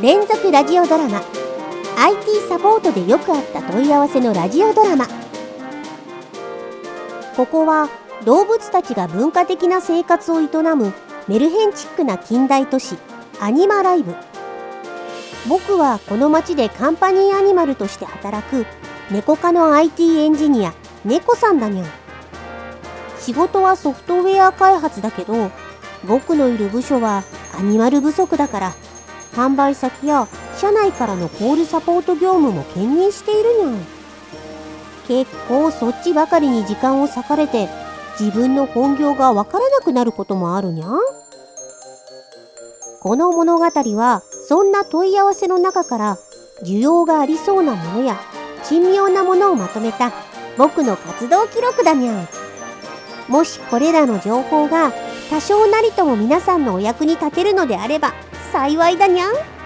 連続ラジオドラマ。IT サポートでよくあった問い合わせのラジオドラマ。ここは動物たちが文化的な生活を営むメルヘンチックな近代都市アニマライブ。僕はこの町でカンパニーアニマルとして働く猫科の IT エンジニア猫さんだにゃん。仕事はソフトウェア開発だけど僕のいる部署はアニマル不足だから販売先や社内からのコールサポート業務も兼任しているにゃん結構そっちばかりに時間を割かれて自分の本業がわからなくなることもあるにゃ。んこの物語はそんな問い合わせの中から需要がありそうなものや珍妙なものをまとめた僕の活動記録だにゃ。んもしこれらの情報が多少なりとも皆さんのお役に立てるのであれば幸いだにゃん。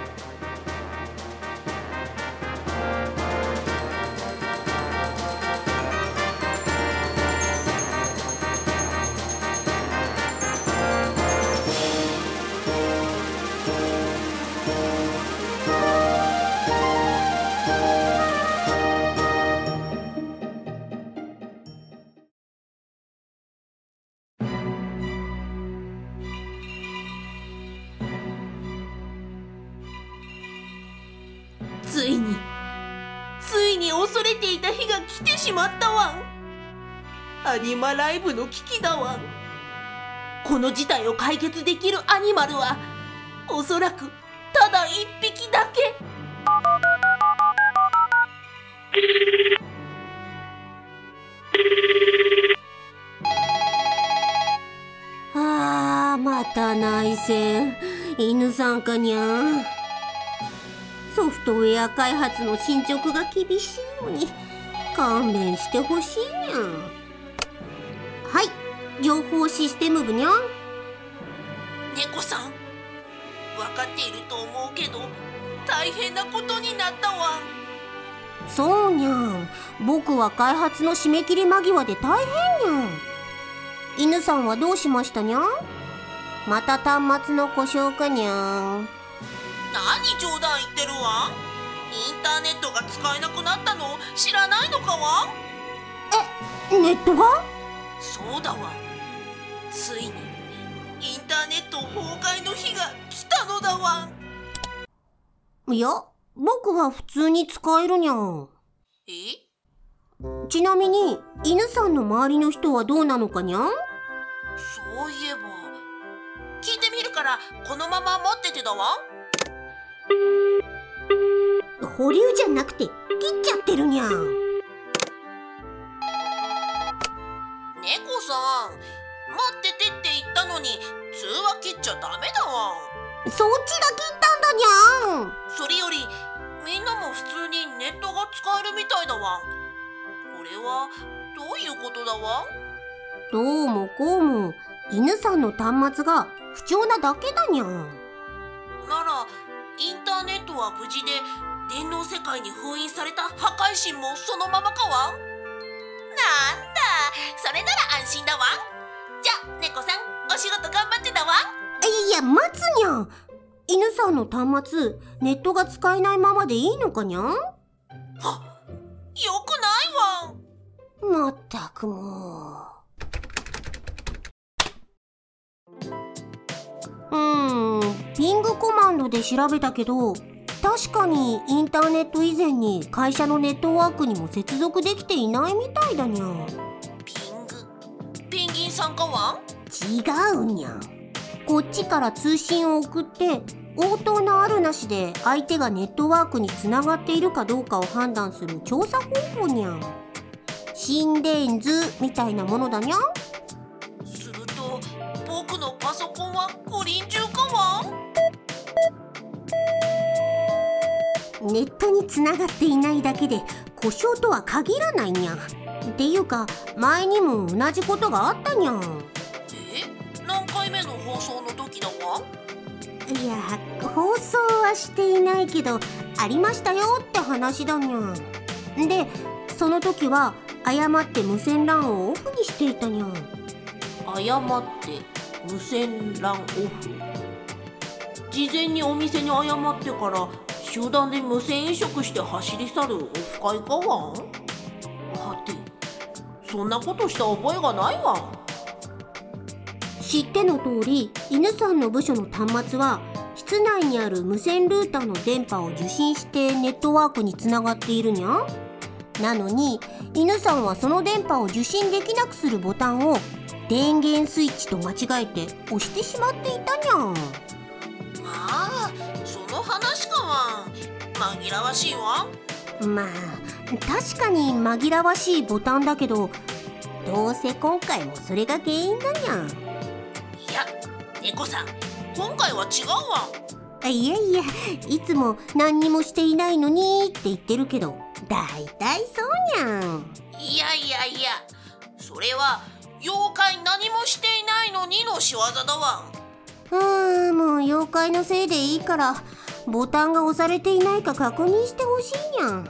まったわん。アニマライブの危機だわん。この事態を解決できるアニマルはおそらくただ一匹だけ。あーまた内戦。犬さんかにゃソフトウェア開発の進捗が厳しいのに。勘弁してほしいにゃ。はい情報システム部にゃ。猫さん分かっていると思うけど大変なことになったわ。んそうにゃん。僕は開発の締め切り間際で大変にゃん。犬さんはどうしましたにゃん？また端末の故障かにゃん。何冗談言ってるわインターネットが使えなくなったの？知らないのかわネットが？そうだわ。ついにインターネット崩壊の日が来たのだわ。いや僕は普通に使えるにゃん。え？ちなみに犬さんの周りの人はどうなのかにゃん？そういえば聞いてみるからこのまま待っててだわ保留じゃなくて切っちゃってるにゃん。猫さん待っててって言ったのに通話切っちゃダメだわ。そっちが切ったんだにゃん。それよりみんなも普通にネットが使えるみたいだわ。これはどういうことだわ？どうもこうも。犬さんの端末が不調なだけだにゃん。ならインターネットは無事で電脳世界に封印された破壊神もそのままかわ？なんだ。それなら安心だわ。じゃあ猫さんお仕事頑張ってだわ。いや待つにゃん。犬さんの端末ネットが使えないままでいいのかにゃん？はよくないわ。まったくもう。うーんピングコマンドで調べたけど確かにインターネット以前に会社のネットワークにも接続できていないみたいだにゃ。んピングペンギンさんかわ？違うにゃ。んこっちから通信を送って応答のあるなしで相手がネットワークにつながっているかどうかを判断する調査方法にゃ。ん心電図みたいなものだにゃ。んネットにつながっていないだけで故障とは限らないにゃ。んっていうか前にも同じことがあったにゃ。んえ？何回目の放送の時だわいや放送はしていないけどありましたよって話だにゃ。んでその時は誤って無線 LAN をオフにしていたにゃ。ん誤って無線 LAN オフ？事前にお店に謝ってから集団で無線飲食して走り去るオフ会かわん？はてそんなことした覚えがないわ。知っての通り犬さんの部署の端末は室内にある無線ルーターの電波を受信してネットワークにつながっているにゃ。なのに犬さんはその電波を受信できなくするボタンを電源スイッチと間違えて押してしまっていたにゃ。ん話かわん。紛らわしいわ。まあ確かに紛らわしいボタンだけどどうせ今回もそれが原因だにゃん。いや猫さん今回は違うわ。あいやいやいつも何にもしていないのにって言ってるけどだいたいそうにゃん。いやいやいやそれは妖怪何もしていないのにの仕業だわ。うーんもう妖怪のせいでいいからボタンが押されていないか確認してほしいにゃん。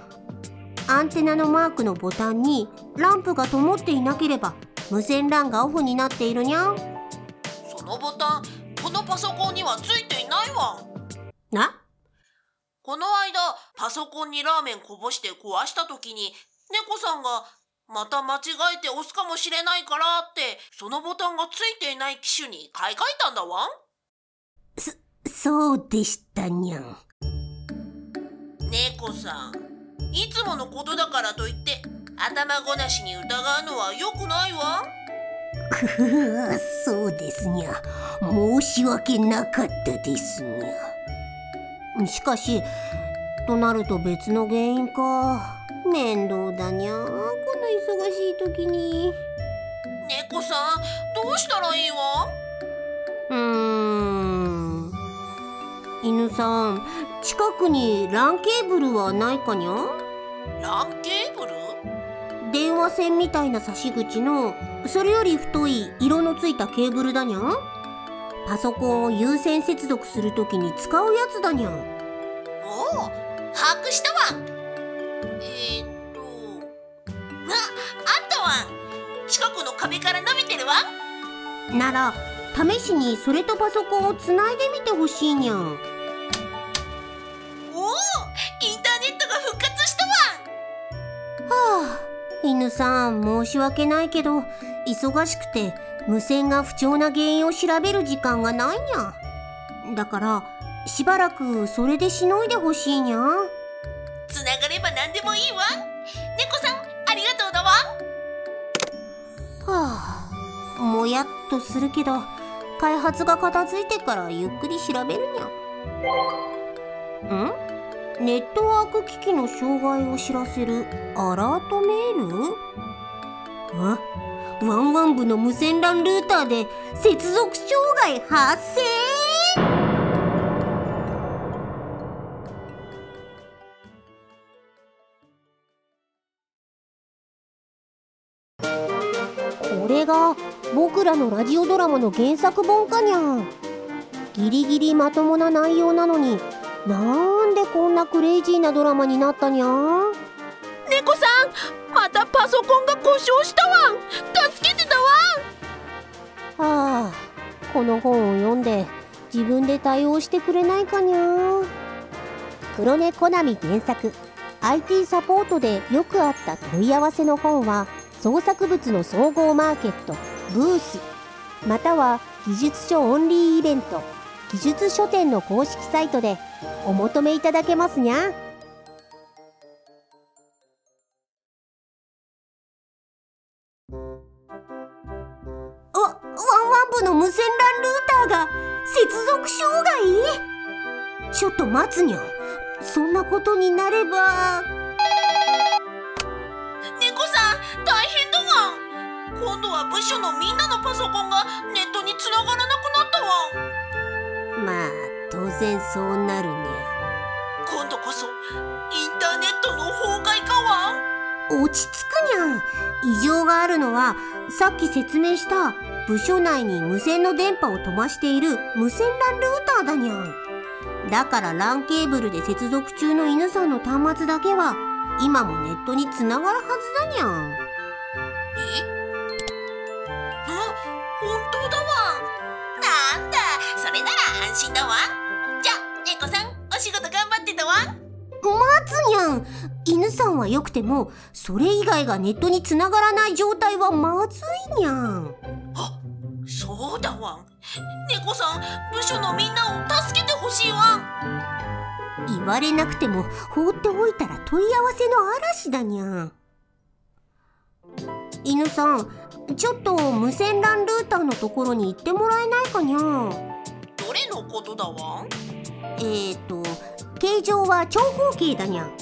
アンテナのマークのボタンにランプが灯っていなければ無線 LAN がオフになっているにゃん。そのボタンこのパソコンにはついていないわ。な？この間パソコンにラーメンこぼして壊した時に猫さんがまた間違えて押すかもしれないからってそのボタンがついていない機種に買い替えたんだわ。んそうでしたにゃん。猫さんいつものことだからといって頭ごなしに疑うのは良くないわ。くふそうですにゃ申し訳なかったですにゃしかしとなると別の原因か。面倒だにゃこの忙しい時に。猫さんどうしたらいいわ？うーん犬さん近くに LAN ケーブルはないかにゃ？ランケーブル？電話線みたいな差し口のそれより太い色のついたケーブルだにゃ？んパソコンを有線接続するときに使うやつだにゃ？んおお把握したわ。えー、っとああったわ近くの壁から伸びてるわ？なら試しにそれとパソコンをつないでみてほしいにゃ。んあ犬さん申し訳ないけど忙しくて無線が不調な原因を調べる時間がないにゃ。だからしばらくそれでしのいでほしいにゃ。はつながれば何でもいいわ。猫さんありがとうだわ。あもやっとするけど開発が片付いてからゆっくり調べるにゃ。ん？ネットワーク機器の障害を知らせるアラートメール？あワンワン部の無線 LAN ルーターで接続障害発生？これが僕らのラジオドラマの原作本かにゃギリギリまともな内容なのになんこんなクレイジーなドラマになったにゃ猫さんまたパソコンが故障したわ。ん助けてたわ。はあこの本を読んで自分で対応してくれないかにゃ黒猫コナミ原作。IT サポートでよくあった問い合わせの本は創作物の総合マーケットブース。または技術書オンリーイベント。技術書店の公式サイトでお求めいただけますにゃ。あワンワン部の無線 LAN ルーターが接続障害？ちょっと待つにゃ。そんなことになれば。猫さん大変だわ。今度は部署のみんなのパソコンがネットに繋がらなくなったわ。まあ当然そうなるに落ち着くにゃん。異常があるのはさっき説明した部署内に無線の電波を飛ばしている無線 LAN ルーターだにゃん。だから LAN ケーブルで接続中の犬さんの端末だけは今もネットに繋がるはずだにゃん。え？あ本当だわ。なんだ。それなら安心だわ。じゃ猫さんお仕事頑張ってたわ。待つにゃん。はよくてもそれ以外がネットにつながらない状態はまずいにゃん。あそうだわ。ん猫さん部署のみんなを助けてほしいわ。ん言われなくても放っておいたら問い合わせの嵐だにゃん。犬さんちょっと無線 LAN ルーターのところに行ってもらえないかにゃどれのことだわ？んえーと形状は長方形だにゃん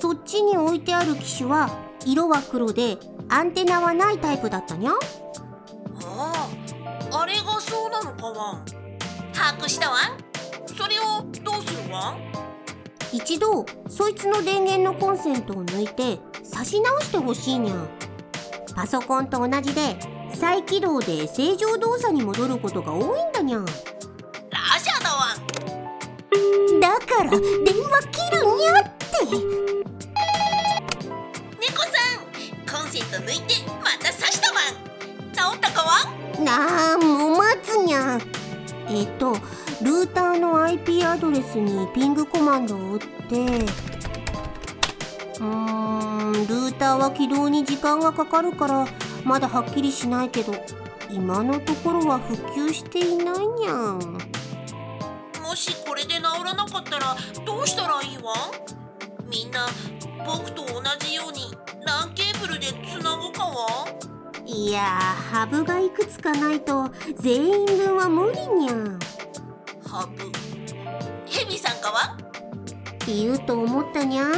そっちに置いてある機種は色は黒でアンテナはないタイプだったにゃん。あああれがそうなのかわん。把握したわん？それをどうするわん？一度そいつの電源のコンセントを抜いて差し直してほしいにゃん。パソコンと同じで再起動で正常動作に戻ることが多いんだにゃん。ラジャーだわん。だから電話切るにゃってんコンセント抜いてまた刺したわ。ん治ったかわんなあもう待つにゃ。んえっとルーターの IP アドレスにピングコマンドを打って。うーんルーターは起動に時間がかかるからまだはっきりしないけど今のところは復旧していないにゃん。もしこれで治らなかったらどうしたらいいわ？みんな僕と同じように LAN ケーブルでいやーハブがいくつかないと全員分は無理にゃん。ハブヘビさんかわ言うと思ったにゃん。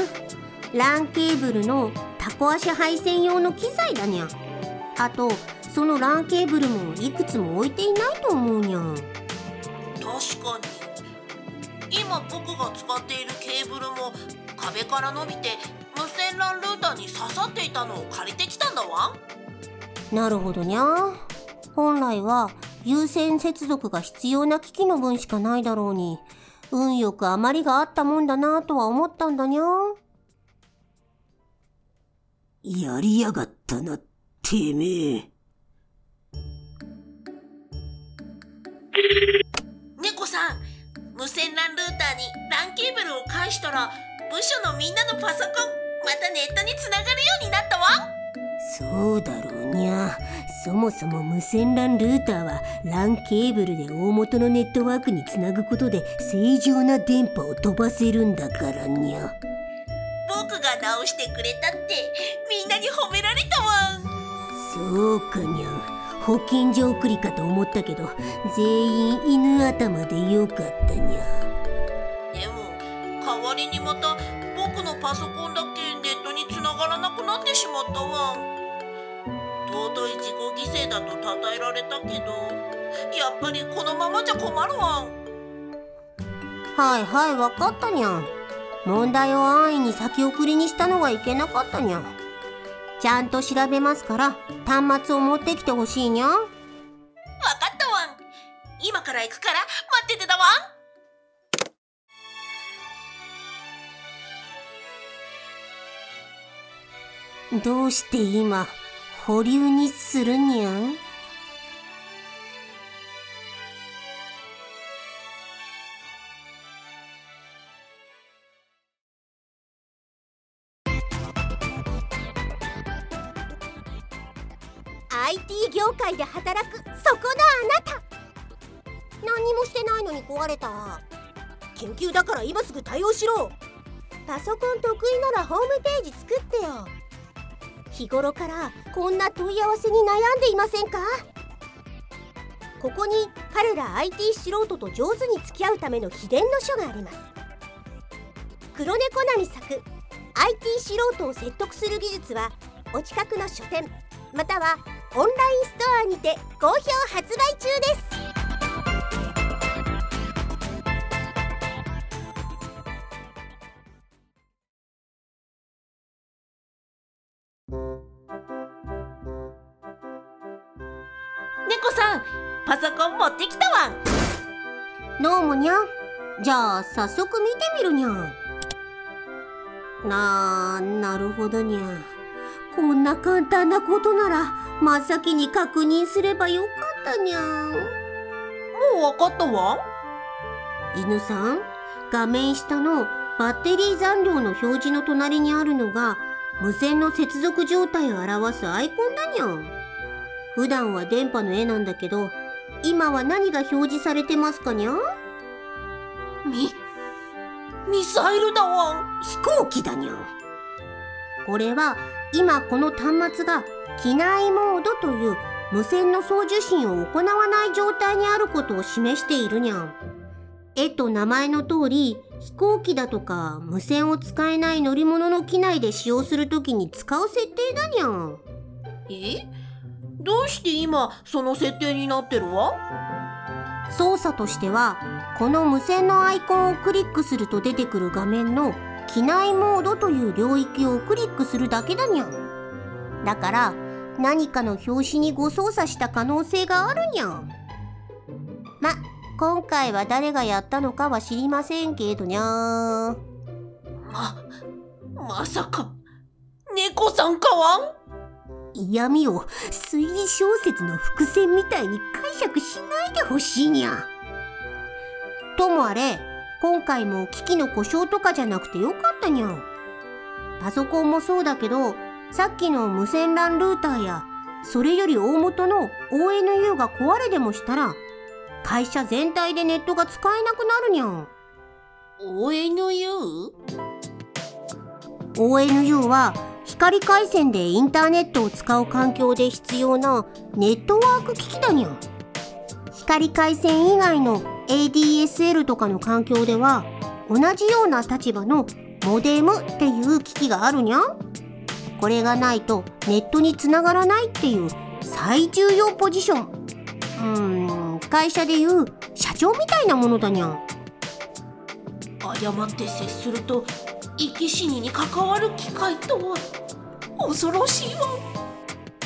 LAN ケーブルのタコ足配線用の機材だにゃん。あとその LAN ケーブルもいくつも置いていないと思うにゃん。確かに。今僕が使っているケーブルも壁から伸びて無線 LAN ルーターに刺さっていたのを借りてきたんだわなるほどにゃ。本来は有線接続が必要な機器の分しかないだろうに運よく余りがあったもんだなとは思ったんだにゃ。やりやがったな、てめえ。猫さん無線 LAN ルーターに LAN ケーブルを返したら部署のみんなのパソコンまたネットにつながるようになったわ。そうだにゃ。そもそも無線 LAN ルーターは LAN ケーブルで大元のネットワークにつなぐことで正常な電波を飛ばせるんだからにゃ。僕が直してくれたってみんなに褒められたわそうかにゃ。保健所送りかと思ったけど、全員犬頭でよかったにゃ。このままじゃ困るわ。はいはいわかったにゃん。問題を安易に先送りにしたのがいけなかったにゃん。ちゃんと調べますから端末を持ってきてほしいにゃん。わかったわん。今から行くから待っててだわどうして今保留にするにゃん？緊急だから今すぐ対応しろ。パソコン得意ならホームページ作ってよ。日頃からこんな問い合わせに悩んでいませんか？ここに彼ら IT 素人と上手に付き合うための秘伝の書があります。黒猫なみ作 IT 素人を説得する技術はお近くの書店またはオンラインストアにて好評発売中です。ソコン持ってきたわ。んどうもにゃん。じゃあ早速見てみるにゃん。なあなるほどにゃこんな簡単なことなら真っ先に確認すればよかったにゃん。もうわかったわ。ん犬さん画面下のバッテリー残量の表示の隣にあるのが無線の接続状態を表すアイコンだにゃん。普段は電波の絵なんだけど、今は何が表示されてますかにゃ？み、ミサイルだわん。飛行機だにゃん。これは今この端末が機内モードという無線の送受信を行わない状態にあることを示しているにゃん。絵と名前の通り飛行機だとか無線を使えない乗り物の機内で使用するときに使う設定だにゃん。え？どうして今その設定になってるわ？操作としてはこの無線のアイコンをクリックすると出てくる画面の機内モードという領域をクリックするだけだにゃん。だから何かの表紙に誤操作した可能性があるにゃん。ま、今回は誰がやったのかは知りませんけどにゃー。ま、まさか、猫さんかわん？嫌味を推理小説の伏線みたいに解釈しないでほしいにゃ。ともあれ、今回も機器の故障とかじゃなくてよかったにゃん。パソコンもそうだけど、さっきの無線 LAN ルーターや、それより大元の ONU が壊れでもしたら、会社全体でネットが使えなくなるにゃん。ONU? ONU は光回線でインターネットを使う環境で必要なネットワーク機器だにゃ。光回線以外の ADSL とかの環境では同じような立場のモデムっていう機器があるにゃ。これがないとネットにつながらないっていう最重要ポジション。うーん、会社でいう社長みたいなものだにゃん。誤って接すると生き死にに関わる機会とは恐ろしいわ。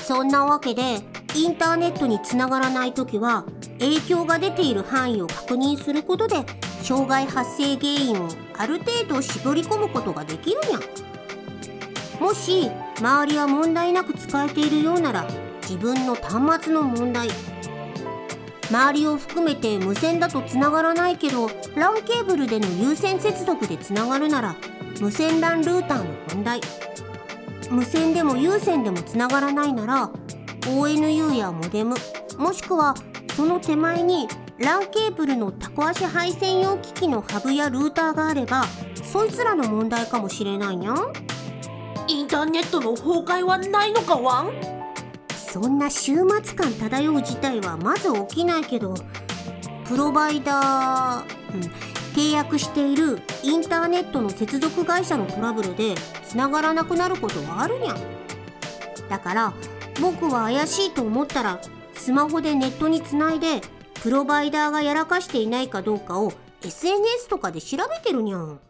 そんなわけでインターネットにつながらない時は影響が出ている範囲を確認することで障害発生原因をある程度絞り込むことができるにゃ。もし周りは問題なく使えているようなら自分の端末の問題。周りを含めて無線だとつながらないけど LAN ケーブルでの有線接続でつながるなら無線 LAN ルーターの問題。無線でも有線でもつながらないなら ONU やモデムもしくはその手前に LAN ケーブルのタコ足配線用機器のハブやルーターがあればそいつらの問題かもしれないにゃん。インターネットの崩壊はないのかわんそんな週末感漂う事態はまず起きないけどプロバイダー、うん、契約しているインターネットの接続会社のトラブルで繋がらなくなることはあるにゃん。だから僕は怪しいと思ったらスマホでネットにつないでプロバイダーがやらかしていないかどうかを SNS とかで調べてるにゃん。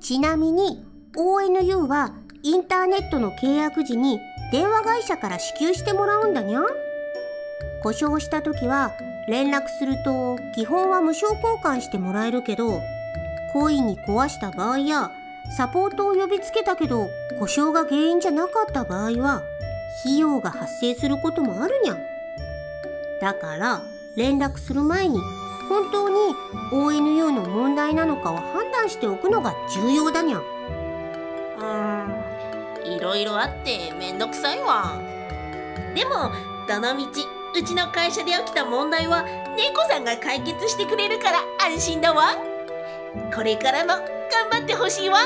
ちなみに ONU はインターネットの契約時に電話会社から支給してもらうんだにゃ故障した時は連絡すると基本は無償交換してもらえるけど故意に壊した場合やサポートを呼びつけたけど故障が原因じゃなかった場合は費用が発生することもあるにゃんだから連絡する前に本当に ONU の問題なのかを判断しておくのが重要だにゃんうーんいろいろあってめんどくさいわ。でもどのみちうちの会社で起きた問題は猫さんが解決してくれるから安心だわ。これからも頑張ってほしいわ。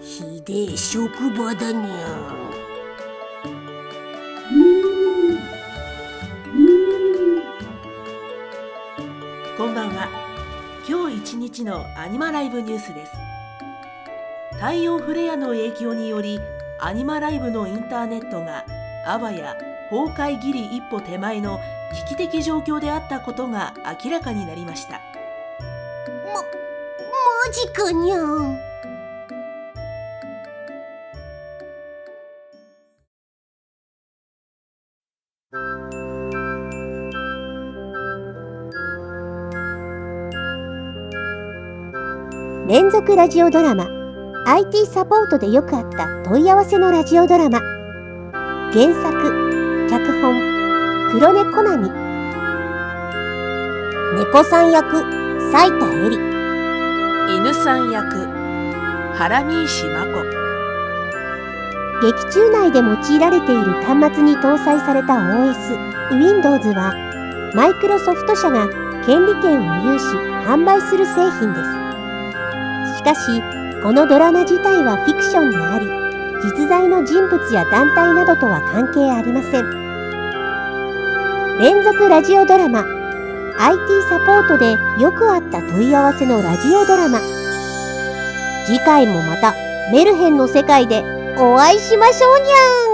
ひでえ職場だにゃ。こんばんは。今日一日のアニマライブニュースです。太陽フレアの影響によりアニマライブのインターネットがあわや崩壊ギリ一歩手前の危機的状況であったことが明らかになりました。マジかにゃん連続ラジオドラマ。IT サポートでよくあった問い合わせのラジオドラマ。原作黒猫なみ。猫さん役斉田恵里。犬さん役原見石真子。劇中内で用いられている端末に搭載された OS Windows はマイクロソフト社が権利権を有し販売する製品です。しかしこのドラマ自体はフィクションであり実在の人物や団体などとは関係ありません連続ラジオドラマ。IT サポートでよくあった問い合わせのラジオドラマ。次回もまたメルヘンの世界でお会いしましょうにゃん。